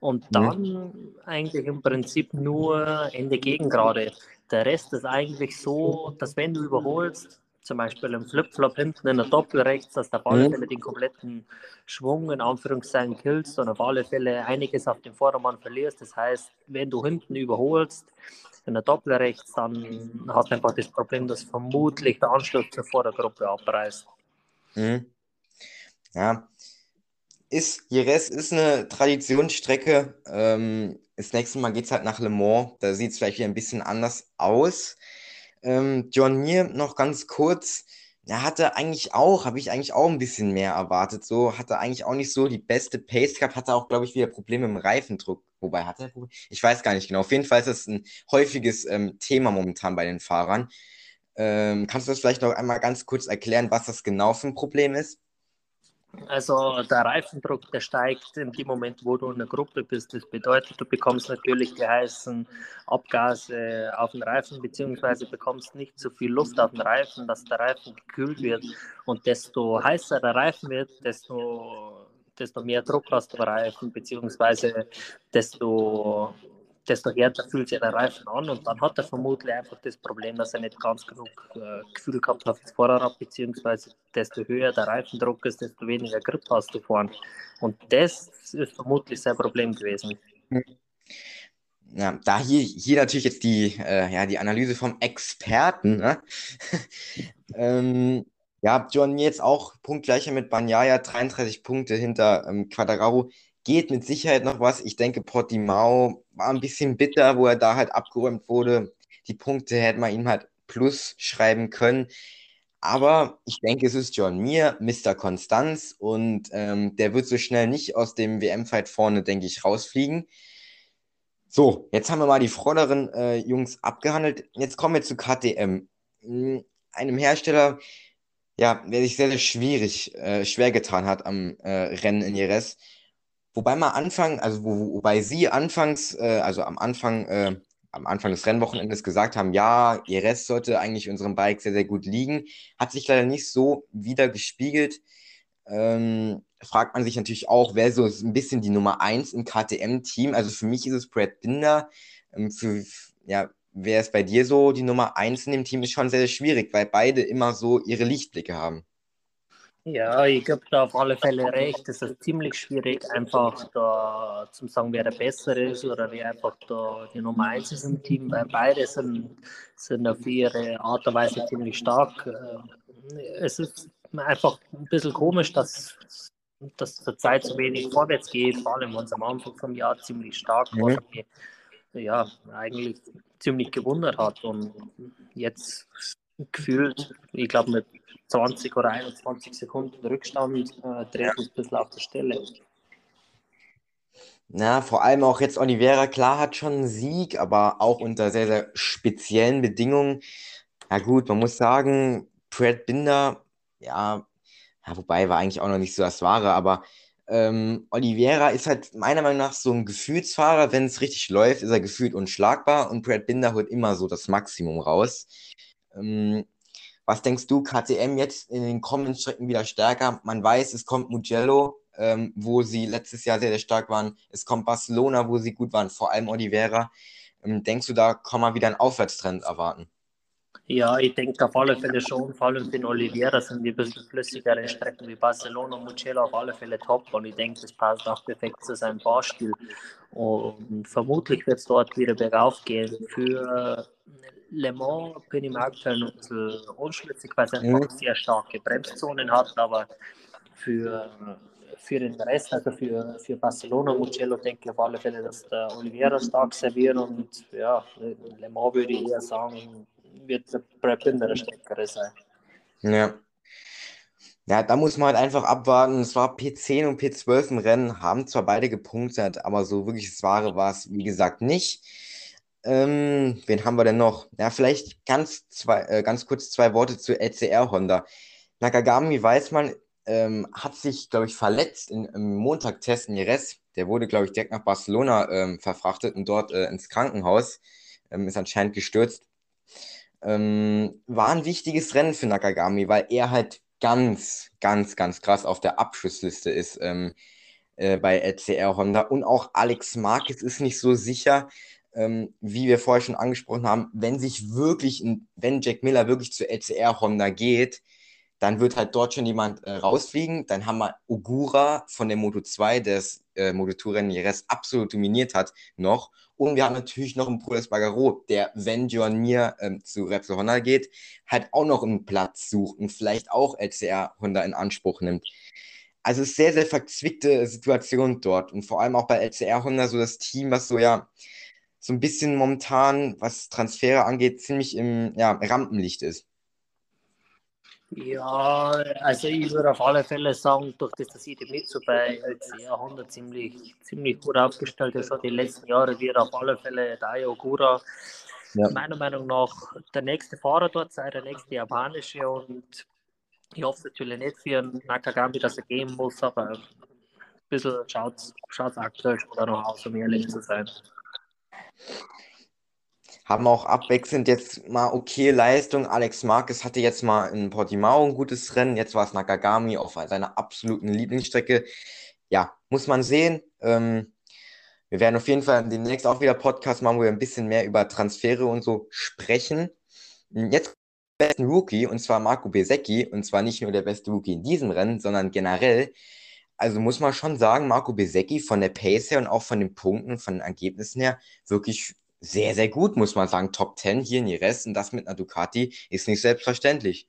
Und dann mhm. eigentlich im Prinzip nur Ende Gegengrade. Der Rest ist eigentlich so, dass wenn du überholst, zum Beispiel im Flipflop hinten in der Doppelrechts, dass du auf alle mhm. Fälle den kompletten Schwung in Anführungszeichen killst und auf alle Fälle einiges auf dem Vordermann verlierst. Das heißt, wenn du hinten überholst, in der Doppelrechts, dann hast du einfach das Problem, dass vermutlich der Anschluss zur Vordergruppe abreißt. Mhm. Ja, ist, Jerez ist eine Traditionsstrecke. Ähm, das nächste Mal geht es halt nach Le Mans. Da sieht es vielleicht wieder ein bisschen anders aus. Ähm, John Mir noch ganz kurz. Er hatte eigentlich auch, habe ich eigentlich auch ein bisschen mehr erwartet. So hatte eigentlich auch nicht so die beste Pace gehabt, hatte auch, glaube ich, wieder Probleme im Reifendruck. Wobei hat er Probleme? Ich weiß gar nicht genau. Auf jeden Fall ist das ein häufiges ähm, Thema momentan bei den Fahrern. Ähm, kannst du das vielleicht noch einmal ganz kurz erklären, was das genau für ein Problem ist? Also der Reifendruck, der steigt in dem Moment, wo du in der Gruppe bist. Das bedeutet, du bekommst natürlich die heißen Abgase auf den Reifen, beziehungsweise bekommst nicht so viel Luft auf den Reifen, dass der Reifen gekühlt wird. Und desto heißer der Reifen wird, desto, desto mehr Druck hast du am Reifen, beziehungsweise desto desto härter fühlt sich der Reifen an und dann hat er vermutlich einfach das Problem, dass er nicht ganz genug äh, Gefühl gehabt hat fürs Vorderrad, beziehungsweise desto höher der Reifendruck ist, desto weniger Grip hast du vorn. Und das ist vermutlich sein Problem gewesen. Ja, da hier, hier natürlich jetzt die, äh, ja, die Analyse vom Experten. Ne? <laughs> ähm, ja, John jetzt auch punktgleicher mit Banyaya, 33 Punkte hinter ähm, Quadraro geht mit Sicherheit noch was. Ich denke, Portimao war ein bisschen bitter, wo er da halt abgeräumt wurde. Die Punkte hätte man ihm halt plus schreiben können. Aber ich denke, es ist John Mir, Mr. Konstanz, und ähm, der wird so schnell nicht aus dem WM-Fight vorne, denke ich, rausfliegen. So, jetzt haben wir mal die vorderen äh, Jungs abgehandelt. Jetzt kommen wir zu KTM. Hm, einem Hersteller, ja, der sich sehr, sehr schwierig, äh, schwer getan hat am äh, Rennen in Jerez. Wobei man Anfang, also wo, wobei sie anfangs, äh, also am Anfang, äh, am Anfang des Rennwochenendes gesagt haben, ja, ihr Rest sollte eigentlich unserem Bike sehr, sehr gut liegen, hat sich leider nicht so wieder gespiegelt. Ähm, fragt man sich natürlich auch, wer so ein bisschen die Nummer 1 im KTM-Team. Also für mich ist es Brad Binder. Ähm, für, ja, wer ist bei dir so die Nummer 1 in dem Team, ist schon sehr, sehr schwierig, weil beide immer so ihre Lichtblicke haben. Ja, ich gebe da auf alle Fälle recht. Es ist ziemlich schwierig, einfach da zu sagen, wer der Bessere ist oder wer einfach da die Nummer 1 ist im Team, weil beide sind, sind auf ihre Art und Weise ziemlich stark. Äh, es ist einfach ein bisschen komisch, dass, dass zur Zeit so wenig vorwärts geht, vor allem wenn es am Anfang vom Jahr ziemlich stark war. Mhm. Ja, eigentlich ziemlich gewundert hat und jetzt gefühlt, ich glaube mit 20 oder 21 Sekunden Rückstand äh, dreht sich ein bisschen auf der Stelle. Na, vor allem auch jetzt Oliveira, klar hat schon einen Sieg, aber auch unter sehr, sehr speziellen Bedingungen. Ja gut, man muss sagen, Brad Binder, ja, ja, wobei war eigentlich auch noch nicht so das Wahre, aber ähm, Oliveira ist halt meiner Meinung nach so ein Gefühlsfahrer. Wenn es richtig läuft, ist er gefühlt unschlagbar und Brad Binder holt immer so das Maximum raus. Ähm, was denkst du, KTM jetzt in den kommenden Strecken wieder stärker? Man weiß, es kommt Mugello, ähm, wo sie letztes Jahr sehr, sehr stark waren. Es kommt Barcelona, wo sie gut waren, vor allem Oliveira. Ähm, denkst du, da kann man wieder einen Aufwärtstrend erwarten? Ja, ich denke auf alle Fälle schon, vor allem für Oliveira sind die ein bisschen flüssigere Strecken wie Barcelona und Mugello auf alle Fälle top und ich denke, das passt auch perfekt zu seinem Fahrstil. Und vermutlich wird es dort wieder bergauf gehen. Für Le Mans bin ich im aktuell noch zu unschlüssig, weil es einfach mhm. sehr starke Bremszonen hat, aber für, für den Rest, also für, für Barcelona und Mugello, denke ich auf alle Fälle, dass der Oliveira stark serviert und ja, Le Mans würde ich eher sagen, wird der in der stärkere sein. Ja. Ja, da muss man halt einfach abwarten. Es war P10 und P12 im Rennen, haben zwar beide gepunktet, aber so wirklich das Wahre war es, wie gesagt, nicht. Ähm, wen haben wir denn noch? Ja, vielleicht ganz, zwei, äh, ganz kurz zwei Worte zu LCR Honda. Nakagami weiß man, ähm, hat sich, glaube ich, verletzt in, im Montagtest in Jerez. Der wurde, glaube ich, direkt nach Barcelona ähm, verfrachtet und dort äh, ins Krankenhaus. Ähm, ist anscheinend gestürzt. Ähm, war ein wichtiges Rennen für Nakagami, weil er halt ganz, ganz, ganz krass auf der Abschussliste ist ähm, äh, bei LCR Honda. Und auch Alex Marquez ist nicht so sicher ähm, wie wir vorher schon angesprochen haben, wenn sich wirklich, wenn Jack Miller wirklich zu LCR Honda geht, dann wird halt dort schon jemand äh, rausfliegen. Dann haben wir Ogura von der Moto 2, der das äh, Moto 2 Rennen Jerez absolut dominiert hat, noch. Und wir haben natürlich noch einen Pules Bagaro, der, wenn John Mir ähm, zu Repsol Honda geht, halt auch noch einen Platz sucht und vielleicht auch LCR Honda in Anspruch nimmt. Also sehr, sehr verzwickte Situation dort. Und vor allem auch bei LCR Honda so das Team, was so ja so ein bisschen momentan, was Transfere angeht, ziemlich im ja, Rampenlicht ist. Ja, also ich würde auf alle Fälle sagen, durch das, dass ich mit so bei 100 ziemlich, ziemlich gut aufgestellt ist, die letzten Jahre wird auf alle Fälle Dayo Ogura ja. meiner Meinung nach der nächste Fahrer dort sein, der nächste japanische und ich hoffe natürlich nicht für Nakagami, dass er gehen muss, aber ein bisschen schaut es aktuell schon noch aus, um ehrlich zu sein haben auch abwechselnd jetzt mal okay Leistung. Alex Marquez hatte jetzt mal in Portimao ein gutes Rennen. Jetzt war es Nakagami auf seiner absoluten Lieblingsstrecke. Ja, muss man sehen. Ähm, wir werden auf jeden Fall demnächst auch wieder Podcast machen, wo wir ein bisschen mehr über Transfere und so sprechen. Jetzt besten Rookie, und zwar Marco Besecchi, und zwar nicht nur der beste Rookie in diesem Rennen, sondern generell. Also muss man schon sagen, Marco Besecchi von der Pace her und auch von den Punkten, von den Ergebnissen her, wirklich sehr, sehr gut, muss man sagen. Top 10 hier in Jerez und das mit einer Ducati ist nicht selbstverständlich.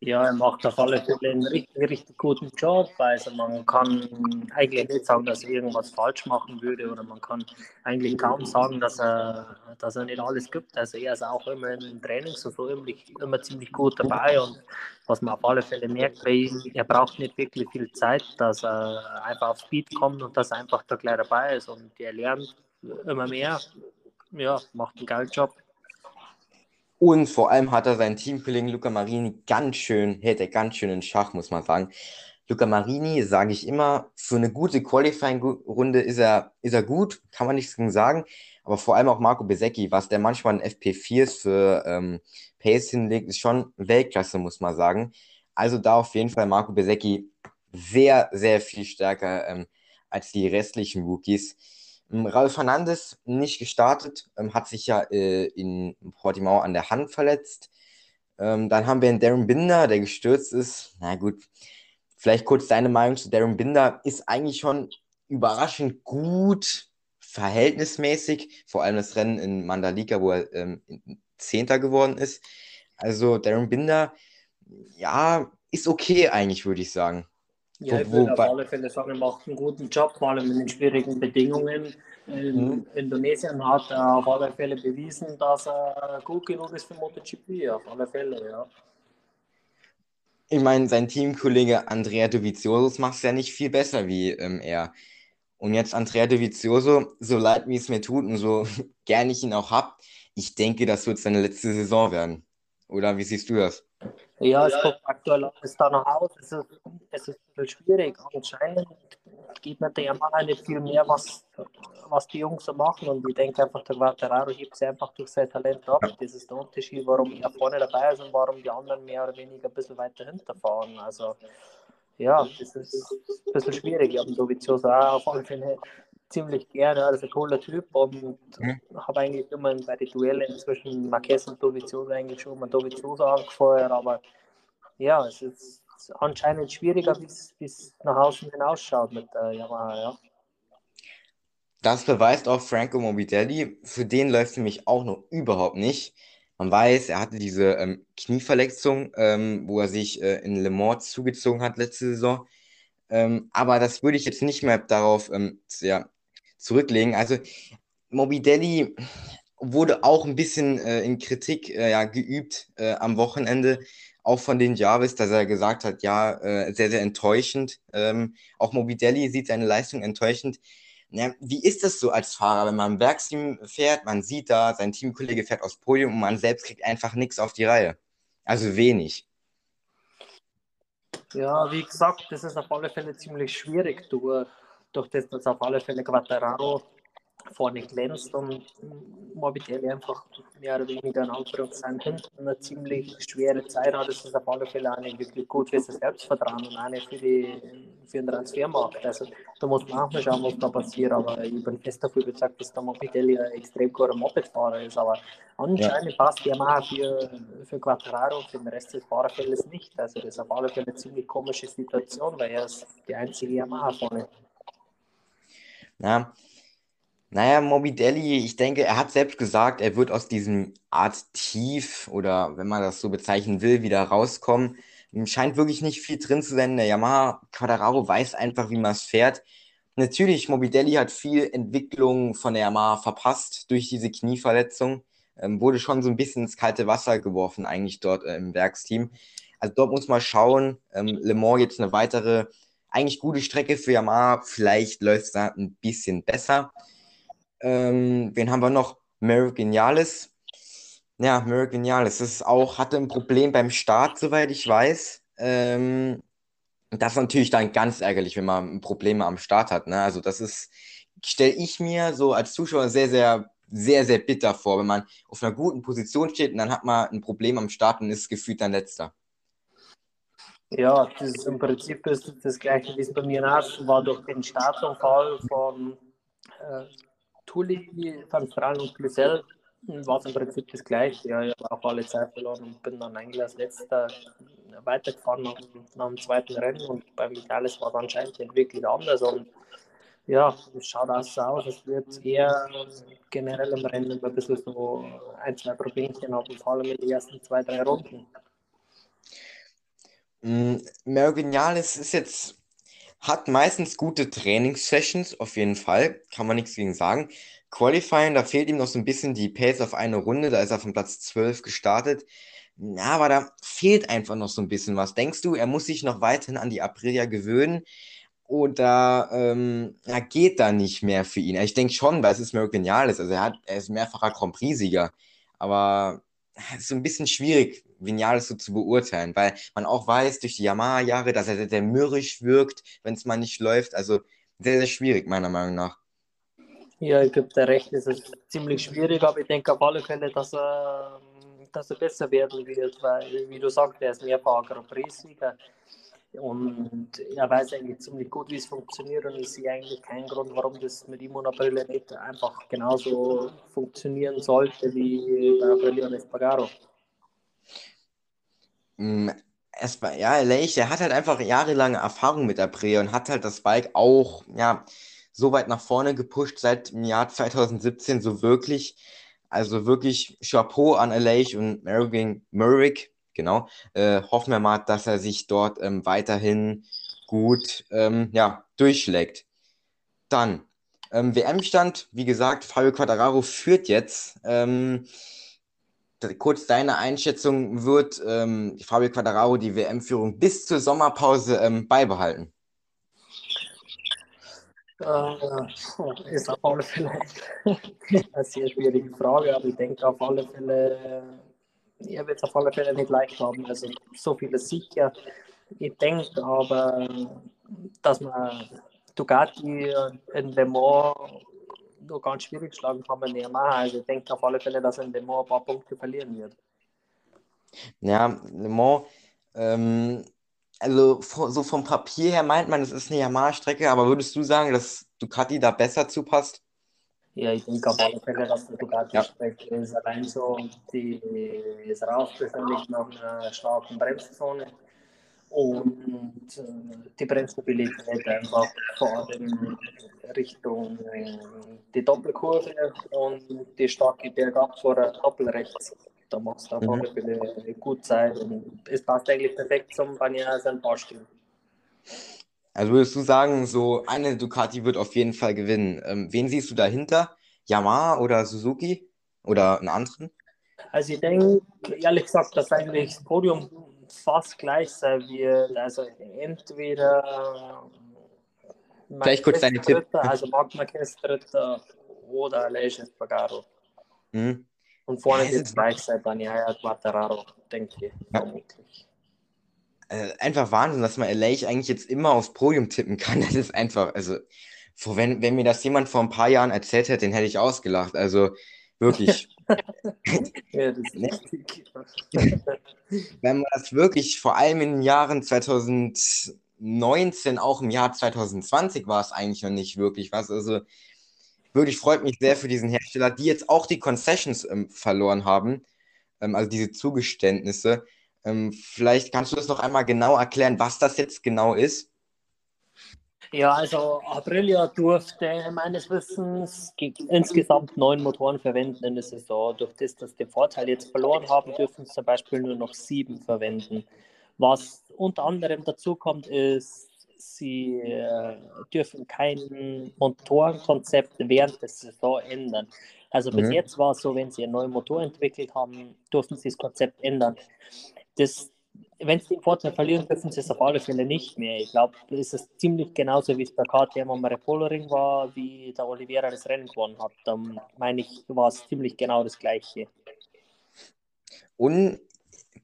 Ja, er macht auf alle Fälle einen richtig, richtig guten Job. Also man kann eigentlich nicht sagen, dass er irgendwas falsch machen würde oder man kann eigentlich kaum sagen, dass er, dass er nicht alles gibt. Also er ist auch immer im Training so, immer, immer ziemlich gut dabei und was man auf alle Fälle merkt bei ihm, er braucht nicht wirklich viel Zeit, dass er einfach auf Speed kommt und dass er einfach da gleich dabei ist und er lernt immer mehr. Ja, macht einen geilen Job. Und vor allem hat er seinen Teamkollegen Luca Marini ganz schön, hält er ganz schön in Schach, muss man sagen. Luca Marini, sage ich immer, für eine gute Qualifying-Runde ist er, ist er gut, kann man nichts gegen sagen. Aber vor allem auch Marco Besecchi, was der manchmal in FP4s für ähm, Pace hinlegt, ist schon Weltklasse, muss man sagen. Also da auf jeden Fall Marco Besecchi sehr, sehr viel stärker ähm, als die restlichen Rookies. Ähm, Raul Fernandes nicht gestartet, ähm, hat sich ja äh, in Portimao an der Hand verletzt. Ähm, dann haben wir einen Darren Binder, der gestürzt ist. Na gut, vielleicht kurz deine Meinung zu Darren Binder. Ist eigentlich schon überraschend gut, verhältnismäßig. Vor allem das Rennen in Mandalika, wo er ähm, Zehnter geworden ist. Also Darren Binder, ja, ist okay eigentlich, würde ich sagen. Ja, ich würde auf alle Fälle sagen, er macht einen guten Job, vor allem in den schwierigen Bedingungen. In mhm. Indonesien hat er auf alle Fälle bewiesen, dass er gut genug ist für MotoGP, auf alle Fälle, ja. Ich meine, sein Teamkollege Andrea Dovizioso macht es ja nicht viel besser wie ähm, er. Und jetzt Andrea Dovizioso, so leid wie es mir tut und so <laughs> gern ich ihn auch habe, ich denke, das wird seine letzte Saison werden. Oder wie siehst du das? Ja, es kommt aktuell alles danach aus. Es ist, es ist ein bisschen schwierig. Anscheinend geht mit der Yamaha nicht viel mehr, was, was die Jungs so machen. Und ich denke einfach, der Quattararo hebt sie einfach durch sein Talent ab. Das ist der Unterschied, warum er vorne dabei ist und warum die anderen mehr oder weniger ein bisschen weiter hinterfahren. Also, ja, das ist ein bisschen schwierig. Ich habe Dovizioso auch auf alle Fälle ziemlich gerne. Er ein cooler Typ und mhm. habe eigentlich immer bei den Duellen zwischen Marquez und Dovizioso eigentlich schon mal Dovizioso angefeuert, aber ja, es ist anscheinend schwieriger, wie es nach außen hinausschaut mit der Yamaha, ja. Das beweist auch Franco Morbidelli. Für den läuft es nämlich auch noch überhaupt nicht. Man weiß, er hatte diese ähm, Knieverletzung, ähm, wo er sich äh, in Le Mans zugezogen hat letzte Saison. Ähm, aber das würde ich jetzt nicht mehr darauf ähm, ja, zurücklegen. Also Morbidelli wurde auch ein bisschen äh, in Kritik äh, ja, geübt äh, am Wochenende, auch von den Jarvis, dass er gesagt hat, ja, äh, sehr, sehr enttäuschend. Ähm, auch Morbidelli sieht seine Leistung enttäuschend. Ja, wie ist das so als Fahrer, wenn man im Werksteam fährt, man sieht da, sein Teamkollege fährt aufs Podium und man selbst kriegt einfach nichts auf die Reihe? Also wenig. Ja, wie gesagt, das ist auf alle Fälle ziemlich schwierig durch durch das, dass auf alle Fälle Quattararo vorne glänzt und Morbidelli einfach mehr oder weniger in Anführungszeichen hinten eine ziemlich schwere Zeit hat, ist das auf alle Fälle nicht wirklich gut für das Selbstvertrauen und nicht für, die, für den Transfermarkt. Also da muss man auch mal schauen, was da passiert, aber ich bin fest dafür überzeugt, dass der Morbidelli ein extrem guter Mopedfahrer ist, aber anscheinend ja. passt mal für, für Quattararo und für den Rest des Fahrerfeldes nicht. Also das ist auf alle Fälle eine ziemlich komische Situation, weil er ist die einzige Yamaha vorne. Ja. Naja, Morbidelli, ich denke, er hat selbst gesagt, er wird aus diesem Art Tief oder wenn man das so bezeichnen will, wieder rauskommen. Scheint wirklich nicht viel drin zu sein. Der Yamaha Quadraro weiß einfach, wie man es fährt. Natürlich, Morbidelli hat viel Entwicklung von der Yamaha verpasst durch diese Knieverletzung. Ähm, wurde schon so ein bisschen ins kalte Wasser geworfen, eigentlich dort äh, im Werksteam. Also dort muss man schauen. Ähm, Le Mans jetzt eine weitere eigentlich gute Strecke für Yamaha. Vielleicht läuft es da ein bisschen besser. Ähm, wen haben wir noch? Merrick Vinales. Ja, Merrick. Das ist auch, hatte ein Problem beim Start, soweit ich weiß. Ähm, das ist natürlich dann ganz ärgerlich, wenn man Probleme am Start hat. Ne? Also, das ist, stelle ich mir so als Zuschauer sehr, sehr, sehr, sehr bitter vor, wenn man auf einer guten Position steht und dann hat man ein Problem am Start und ist gefühlt dann letzter. Ja, das ist im Prinzip ist das gleiche, wie es bei mir auch war durch den Startunfall von äh, Tulli, Van Strahlen und Glisel war es im Prinzip das gleiche. Ja, ich habe auch alle Zeit verloren und bin dann eigentlich als letzter weitergefahren nach, nach dem zweiten Rennen und beim Vitales war es anscheinend wirklich anders und ja, es schaut auch so aus, es wird eher generell im Rennen ein bisschen so ein, zwei Problemchen haben, vor allem in den ersten zwei, drei Runden. Mm, Mergeniales ist jetzt, hat meistens gute Trainingssessions, auf jeden Fall, kann man nichts gegen sagen. Qualifying, da fehlt ihm noch so ein bisschen die Pace auf eine Runde, da ist er von Platz 12 gestartet. Ja, aber da fehlt einfach noch so ein bisschen was. Denkst du, er muss sich noch weiterhin an die Aprilia gewöhnen? Oder ähm, ja, geht da nicht mehr für ihn? Ich denke schon, weil es ist Merck Vinales. Also er, hat, er ist mehrfacher Grand Prix-Sieger. Aber es ist so ein bisschen schwierig, Vinales so zu beurteilen, weil man auch weiß durch die Yamaha-Jahre, dass er sehr, sehr mürrisch wirkt, wenn es mal nicht läuft. Also sehr, sehr schwierig, meiner Meinung nach. Ja, ich gebe dir recht, es ist ziemlich schwierig, aber ich denke auf alle Fälle, dass er, dass er besser werden wird, weil, wie du sagst, er ist mehrfacher Grand Prix-Sieger. Und er weiß eigentlich ziemlich gut, wie es funktioniert und ich sehe eigentlich keinen Grund, warum das mit ihm und Aprilia nicht einfach genauso funktionieren sollte wie bei Aprilia und Espargaro. Mm, es war, ja, Leich, der hat halt einfach jahrelange Erfahrung mit der Prä und hat halt das Bike auch, ja, so weit nach vorne gepusht seit dem Jahr 2017, so wirklich. Also wirklich Chapeau an Leich und Merrick, Merrick genau. Äh, hoffen wir mal, dass er sich dort ähm, weiterhin gut ähm, ja, durchschlägt. Dann ähm, WM-Stand, wie gesagt, Fabio Quattararo führt jetzt. Ähm, kurz deine Einschätzung, wird ähm, Fabio Quattararo die WM-Führung bis zur Sommerpause ähm, beibehalten? Äh, ist auf alle Fälle <laughs> eine sehr schwierige Frage, aber ich denke auf alle Fälle, er wird es auf alle Fälle nicht leicht haben. Also so viel ist sicher. Ich denke aber, dass man Ducati in Le Mans nur ganz schwierig schlagen kann man nicht machen. Also ich denke auf alle Fälle, dass er in Le Mans ein paar Punkte verlieren wird. Ja, Le Mans, ähm, also so vom Papier her meint man, es ist eine Yamaha-Strecke, aber würdest du sagen, dass Ducati da besser zupasst? Ja, ich denke auf alle Fälle, dass die Ducati-Strecke ja. ist allein so, die ist raus befindet nach einer starken Bremszone und äh, die Bremsstabilität einfach vor allem Richtung äh, die Doppelkurve und die starke Bergab vor der Doppelrechts. Da machst du auf mhm. alle Fälle gut Zeit und es passt eigentlich perfekt zum Banja sein Fahrstil. Also würdest du sagen, so eine Ducati wird auf jeden Fall gewinnen. Ähm, wen siehst du dahinter? Yamaha oder Suzuki oder einen anderen? Also ich denke, ehrlich gesagt, dass eigentlich das Podium fast gleich sein wird. Also entweder Vielleicht kurz deine Tipp. Also Marquez Dritter oder Aleix Espargaro. Mhm. Und vorne ja, wird es gleich sein, Banyaya Quattararo, denke ich, ja. vermutlich. Äh, einfach Wahnsinn, dass man Aleix eigentlich jetzt immer aufs Podium tippen kann. <laughs> Das ist einfach, also, wenn, wenn mir das jemand vor ein paar Jahren erzählt hätte, den hätte ich ausgelacht. Also, wirklich. <laughs> ja, das ist richtig. Wenn man das wirklich, vor allem in den Jahren 2019, auch im Jahr 2020 war es eigentlich noch nicht wirklich was. Also wirklich freut mich sehr für diesen Hersteller, die jetzt auch die Concessions ähm, verloren haben, ähm, also diese Zugeständnisse. Ähm, vielleicht kannst du das noch einmal genau erklären, was das jetzt genau ist. Ja, also Aprilia durfte meines Wissens insgesamt neun Motoren verwenden in der Saison. Durch das, dass sie den Vorteil jetzt verloren haben, dürfen sie zum Beispiel nur noch sieben verwenden. Was unter anderem dazu kommt, ist, sie äh, dürfen kein Motorenkonzept während der Saison ändern. Also bis mhm. jetzt war es so, wenn sie einen neuen Motor entwickelt haben, durften sie das Konzept ändern. Das wenn sie den Vorteil verlieren, dürfen sie es auf alle Fälle nicht mehr. Ich glaube, es ist ziemlich genauso, wie es bei KTM am Repoloring war, wie der Oliveira das Rennen gewonnen hat. Da meine ich, war es ziemlich genau das Gleiche. Und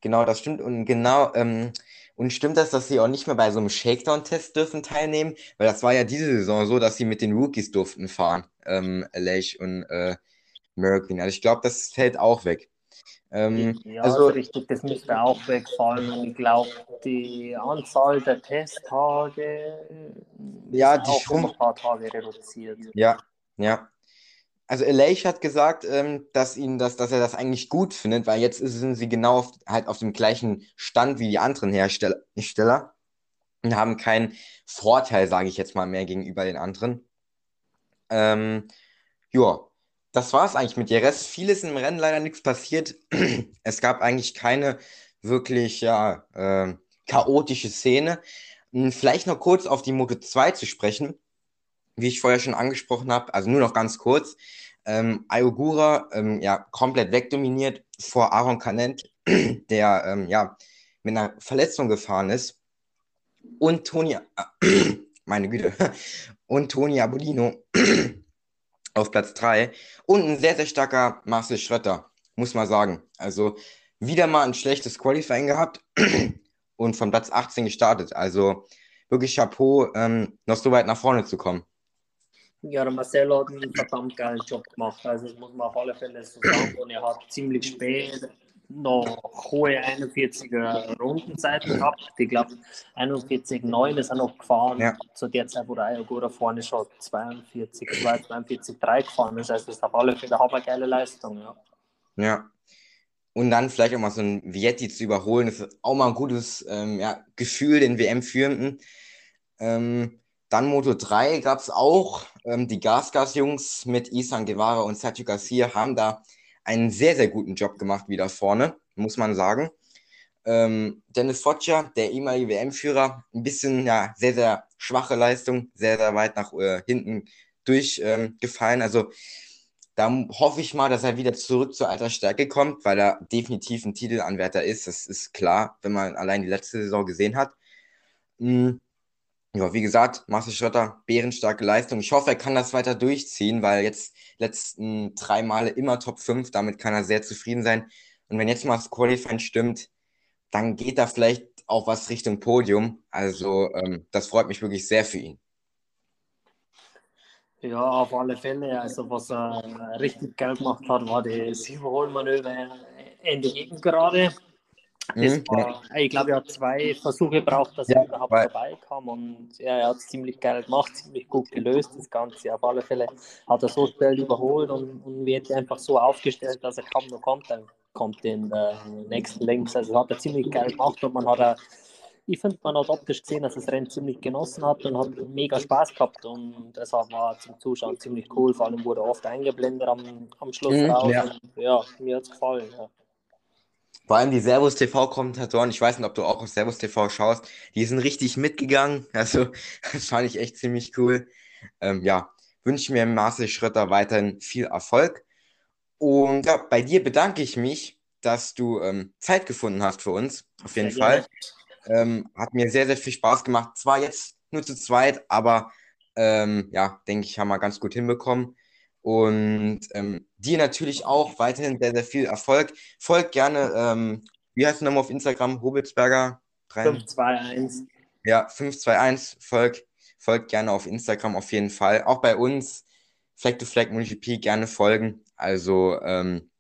genau, das stimmt. Und genau, ähm, und stimmt das, dass sie auch nicht mehr bei so einem Shakedown-Test dürfen teilnehmen? Weil das war ja diese Saison so, dass sie mit den Rookies durften fahren, ähm, Lech und äh, Merkin. Also ich glaube, das fällt auch weg. Ähm, ja, also richtig, das müsste auch wegfallen. Und ich glaube, die Anzahl der Testtage ja, die auch um ein paar Tage reduziert. Ja, ja. Also Elish hat gesagt, ähm, dass ihn das, dass er das eigentlich gut findet, weil jetzt sind sie genau auf, halt auf dem gleichen Stand wie die anderen Hersteller, Hersteller und haben keinen Vorteil, sage ich jetzt mal, mehr gegenüber den anderen. Ähm, ja, das war es eigentlich mit der Rest. Vieles im Rennen leider nichts passiert. <clears throat> Es gab eigentlich keine wirklich ja, äh, chaotische Szene. Hm, vielleicht noch kurz auf die Moto 2 zu sprechen, wie ich vorher schon angesprochen habe, also nur noch ganz kurz. Ähm, Ayogura ähm, ja komplett wegdominiert vor Aaron Canet, <clears throat> der ähm, ja mit einer Verletzung gefahren ist. Und Toni, äh, <clears throat> meine Güte, und Toni Abolino auf Platz 3 und ein sehr, sehr starker Marcel Schrötter, muss man sagen. Also wieder mal ein schlechtes Qualifying gehabt <clears throat> und von Platz 18 gestartet. Also wirklich Chapeau, ähm, noch so weit nach vorne zu kommen. Ja, der Marcel hat einen verdammt geilen Job gemacht. Also das muss man auf alle Fälle so sagen. Und er hat ziemlich spät noch hohe 41er Rundenzeiten gehabt. Ich glaube, 41,9 ist er noch gefahren. Ja. Zu der Zeit, wo der Ayogura vorne schon 42, 42, 3 gefahren ist. Also, das ist auf alle Fälle eine geile Leistung. Ja. ja. und dann vielleicht auch mal so ein Vietti zu überholen, das ist auch mal ein gutes ähm, ja, Gefühl, den WM-Führenden. Ähm, dann Moto 3 gab es auch. Ähm, die Gasgas-Jungs mit Isan Guevara und Sergio Garcia haben da einen sehr, sehr guten Job gemacht wieder vorne, muss man sagen. Ähm, Dennis Foggia, der ehemalige WM-Führer, ein bisschen, ja, sehr, sehr schwache Leistung, sehr, sehr weit nach äh, hinten durchgefallen. Ähm, also da hoffe ich mal, dass er wieder zurück zur alter Stärke kommt, weil er definitiv ein Titelanwärter ist. Das ist klar, wenn man allein die letzte Saison gesehen hat. Mhm. Ja, wie gesagt, Marcel Schröter, bärenstarke Leistung. Ich hoffe, er kann das weiter durchziehen, weil jetzt letzten drei Male immer Top 5, damit kann er sehr zufrieden sein. Und wenn jetzt mal das Qualifying stimmt, dann geht da vielleicht auch was Richtung Podium. Also ähm, das freut mich wirklich sehr für ihn. Ja, auf alle Fälle. Also was er richtig geil gemacht hat, war das Überholmanöver Ende Gegengerade. Mhm, war, ich glaube, er hat zwei Versuche gebraucht, dass ja, er überhaupt weil... vorbeikam und ja, er hat es ziemlich geil gemacht, ziemlich gut gelöst, das Ganze. Auf alle Fälle hat er so schnell überholt und, und wird einfach so aufgestellt, dass er kaum noch kommt, dann kommt in der nächsten Links. Also hat er ziemlich geil gemacht und man hat er ich finde, man hat optisch gesehen, dass das Rennen ziemlich genossen hat und hat mega Spaß gehabt und deshalb war zum Zuschauen ziemlich cool. Vor allem wurde oft eingeblendet am, am Schluss mhm, raus. Ja. ja, mir hat es gefallen. Ja. Vor allem die Servus TV-Kommentatoren, ich weiß nicht, ob du auch auf Servus TV schaust, die sind richtig mitgegangen. <laughs> Also, das fand ich echt ziemlich cool. Ähm, ja, wünsche mir Marcel Schröter weiterhin viel Erfolg. Und ja, bei dir bedanke ich mich, dass du ähm, Zeit gefunden hast für uns. Auf jeden Sehr Fall. Ähm, hat mir sehr, sehr viel Spaß gemacht. Zwar jetzt nur zu zweit, aber ähm, ja, denke ich, haben wir ganz gut hinbekommen. Und ähm, dir natürlich auch weiterhin sehr, sehr viel Erfolg. Folgt gerne, ähm, wie heißt du nochmal auf Instagram? Hobelsberger 521. Ja, 521. Folgt, folgt gerne auf Instagram auf jeden Fall. Auch bei uns, Flag to Flag MotoGP, gerne folgen. Also, ähm,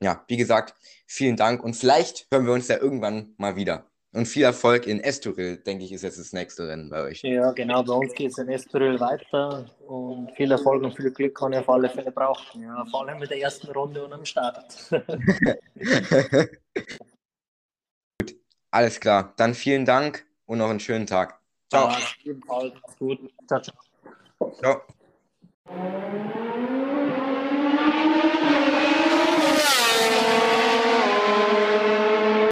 ja, wie gesagt, vielen Dank und vielleicht hören wir uns ja irgendwann mal wieder. Und viel Erfolg in Estoril, denke ich, ist jetzt das nächste Rennen bei euch. Ja, genau, bei uns geht es in Estoril weiter und viel Erfolg und viel Glück kann ich auf alle Fälle brauchen. Ja, vor allem mit der ersten Runde und am Start. <laughs> gut, alles klar. Dann vielen Dank und noch einen schönen Tag. Ciao. Ja, gut. Ciao, ciao. Ciao.